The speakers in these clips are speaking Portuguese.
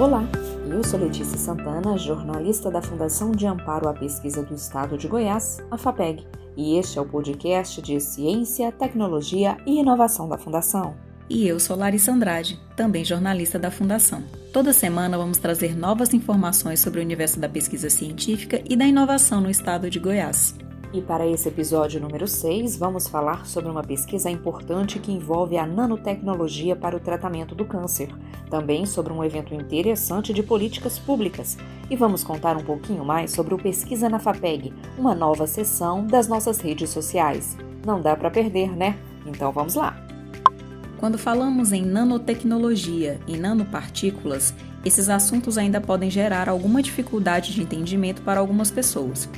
Olá, eu sou Letícia Santana, jornalista da Fundação de Amparo à Pesquisa do Estado de Goiás, a FAPEG, e este é o podcast de Ciência, Tecnologia e Inovação da Fundação. E eu sou Larissa Andrade, também jornalista da Fundação. Toda semana vamos trazer novas informações sobre o universo da pesquisa científica e da inovação no estado de Goiás. E para esse episódio número 6, vamos falar sobre uma pesquisa importante que envolve a nanotecnologia para o tratamento do câncer, também sobre um evento interessante de políticas públicas. E vamos contar um pouquinho mais sobre o Pesquisa na FAPEG, uma nova sessão das nossas redes sociais. Não dá para perder, né? Então vamos lá! Quando falamos em nanotecnologia e nanopartículas, esses assuntos ainda podem gerar alguma dificuldade de entendimento para algumas pessoas.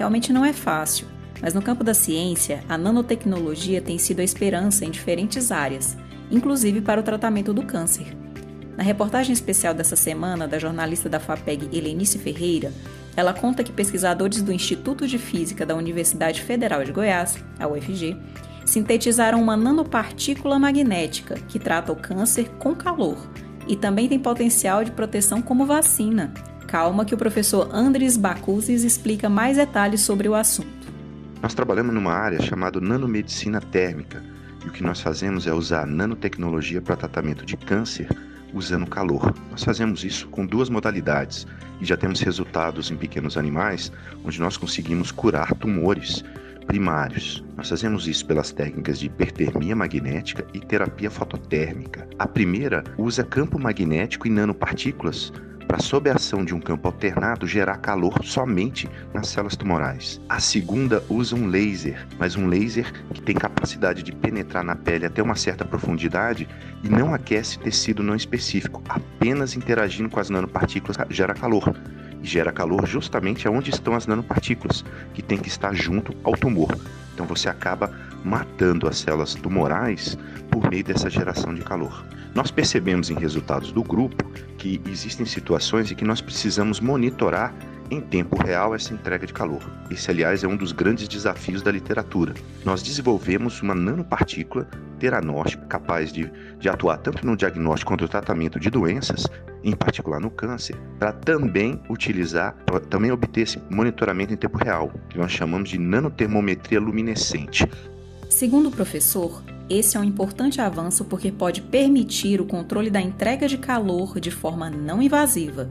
Realmente não é fácil, mas no campo da ciência, a nanotecnologia tem sido a esperança em diferentes áreas, inclusive para o tratamento do câncer. Na reportagem especial dessa semana da jornalista da FAPEG Helenice Ferreira, ela conta que pesquisadores do Instituto de Física da Universidade Federal de Goiás, a UFG, sintetizaram uma nanopartícula magnética que trata o câncer com calor e também tem potencial de proteção como vacina, calma que o professor Andres Bacuzes explica mais detalhes sobre o assunto. Nós trabalhamos numa área chamada nanomedicina térmica, e o que nós fazemos é usar nanotecnologia para tratamento de câncer usando calor. Nós fazemos isso com duas modalidades e já temos resultados em pequenos animais onde nós conseguimos curar tumores primários. Nós fazemos isso pelas técnicas de hipertermia magnética e terapia fototérmica. A primeira usa campo magnético e nanopartículas para, sob a ação de um campo alternado, gerar calor somente nas células tumorais. A segunda usa um laser, mas um laser que tem capacidade de penetrar na pele até uma certa profundidade e não aquece tecido não específico, apenas interagindo com as nanopartículas gera calor. E gera calor justamente onde estão as nanopartículas, que tem que estar junto ao tumor. Então você acaba matando as células tumorais por meio dessa geração de calor. Nós percebemos em resultados do grupo que existem situações em que nós precisamos monitorar em tempo real essa entrega de calor. Esse, aliás, é um dos grandes desafios da literatura. Nós desenvolvemos uma nanopartícula teranóstica capaz de, de atuar tanto no diagnóstico quanto no tratamento de doenças, em particular no câncer, para também utilizar, pra também obter esse monitoramento em tempo real, que nós chamamos de nanotermometria luminescente. Segundo o professor, esse é um importante avanço porque pode permitir o controle da entrega de calor de forma não invasiva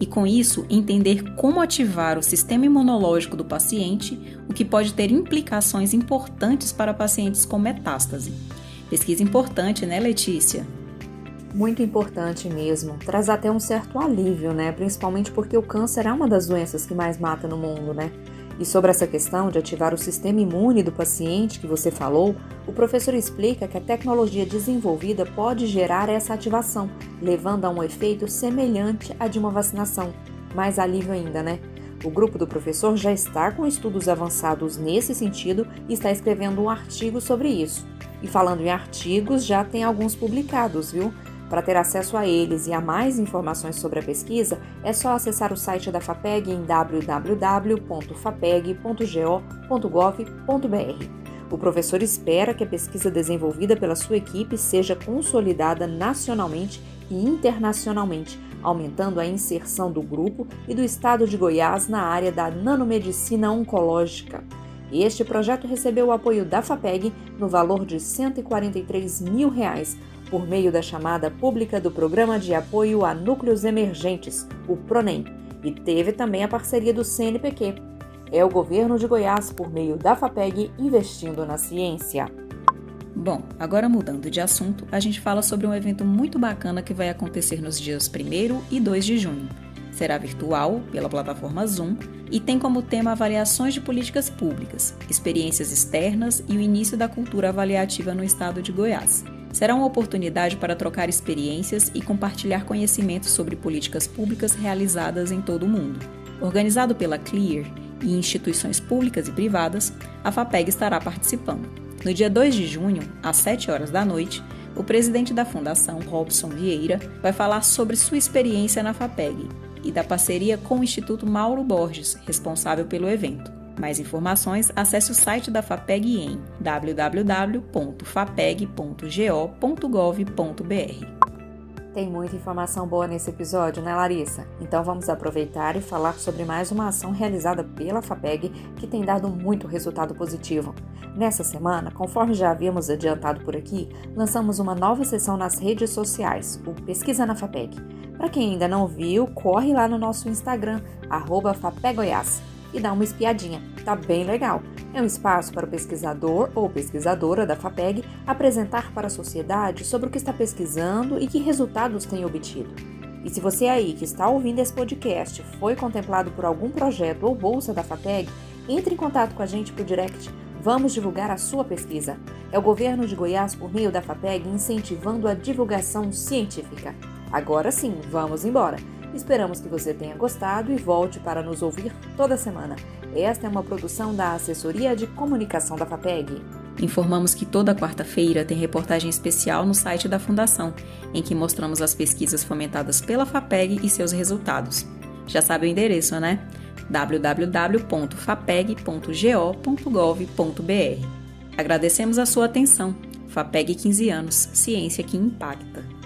e, com isso, entender como ativar o sistema imunológico do paciente, o que pode ter implicações importantes para pacientes com metástase. Pesquisa importante, né, Letícia? Muito importante mesmo. Traz até um certo alívio, né? Principalmente porque o câncer é uma das doenças que mais mata no mundo, né? E sobre essa questão de ativar o sistema imune do paciente que você falou, o professor explica que a tecnologia desenvolvida pode gerar essa ativação, levando a um efeito semelhante à de uma vacinação. Mais alívio ainda, né? O grupo do professor já está com estudos avançados nesse sentido e está escrevendo um artigo sobre isso. E falando em artigos, já tem alguns publicados, viu? Para ter acesso a eles e a mais informações sobre a pesquisa, é só acessar o site da FAPEG em www.fapeg.go.gov.br. O professor espera que a pesquisa desenvolvida pela sua equipe seja consolidada nacionalmente e internacionalmente, aumentando a inserção do grupo e do estado de Goiás na área da nanomedicina oncológica. Este projeto recebeu o apoio da FAPEG no valor de 143 mil reais, por meio da chamada pública do Programa de Apoio a Núcleos Emergentes, o PRONEM, e teve também a parceria do CNPq. É o governo de Goiás, por meio da FAPEG, investindo na ciência. Bom, agora mudando de assunto, a gente fala sobre um evento muito bacana que vai acontecer nos dias 1 e 2 de junho. Será virtual, pela plataforma Zoom, e tem como tema avaliações de políticas públicas, experiências externas e o início da cultura avaliativa no estado de Goiás. Será uma oportunidade para trocar experiências e compartilhar conhecimentos sobre políticas públicas realizadas em todo o mundo. Organizado pela Clear e instituições públicas e privadas, a FAPEG estará participando. No dia 2 de junho, às 7 horas da noite, o presidente da Fundação, Robson Vieira, vai falar sobre sua experiência na FAPEG e da parceria com o Instituto Mauro Borges, responsável pelo evento. Mais informações, acesse o site da FAPEG em www.fapeg.go.gov.br. Tem muita informação boa nesse episódio, né, Larissa? Então vamos aproveitar e falar sobre mais uma ação realizada pela FAPEG que tem dado muito resultado positivo. Nessa semana, conforme já havíamos adiantado por aqui, lançamos uma nova sessão nas redes sociais, o Pesquisa na FAPEG. Para quem ainda não viu, corre lá no nosso Instagram, FAPEGOiás, e dá uma espiadinha. Tá bem legal. É um espaço para o pesquisador ou pesquisadora da FAPEG apresentar para a sociedade sobre o que está pesquisando e que resultados tem obtido. E se você aí que está ouvindo esse podcast foi contemplado por algum projeto ou bolsa da FAPEG, entre em contato com a gente por direct. Vamos divulgar a sua pesquisa. É o governo de Goiás, por meio da FAPEG, incentivando a divulgação científica. Agora sim, vamos embora. Esperamos que você tenha gostado e volte para nos ouvir toda semana. Esta é uma produção da Assessoria de Comunicação da FAPEG. Informamos que toda quarta-feira tem reportagem especial no site da Fundação, em que mostramos as pesquisas fomentadas pela FAPEG e seus resultados. Já sabe o endereço, né? www.fapeg.go.gov.br. Agradecemos a sua atenção. FAPEG 15 anos Ciência que Impacta.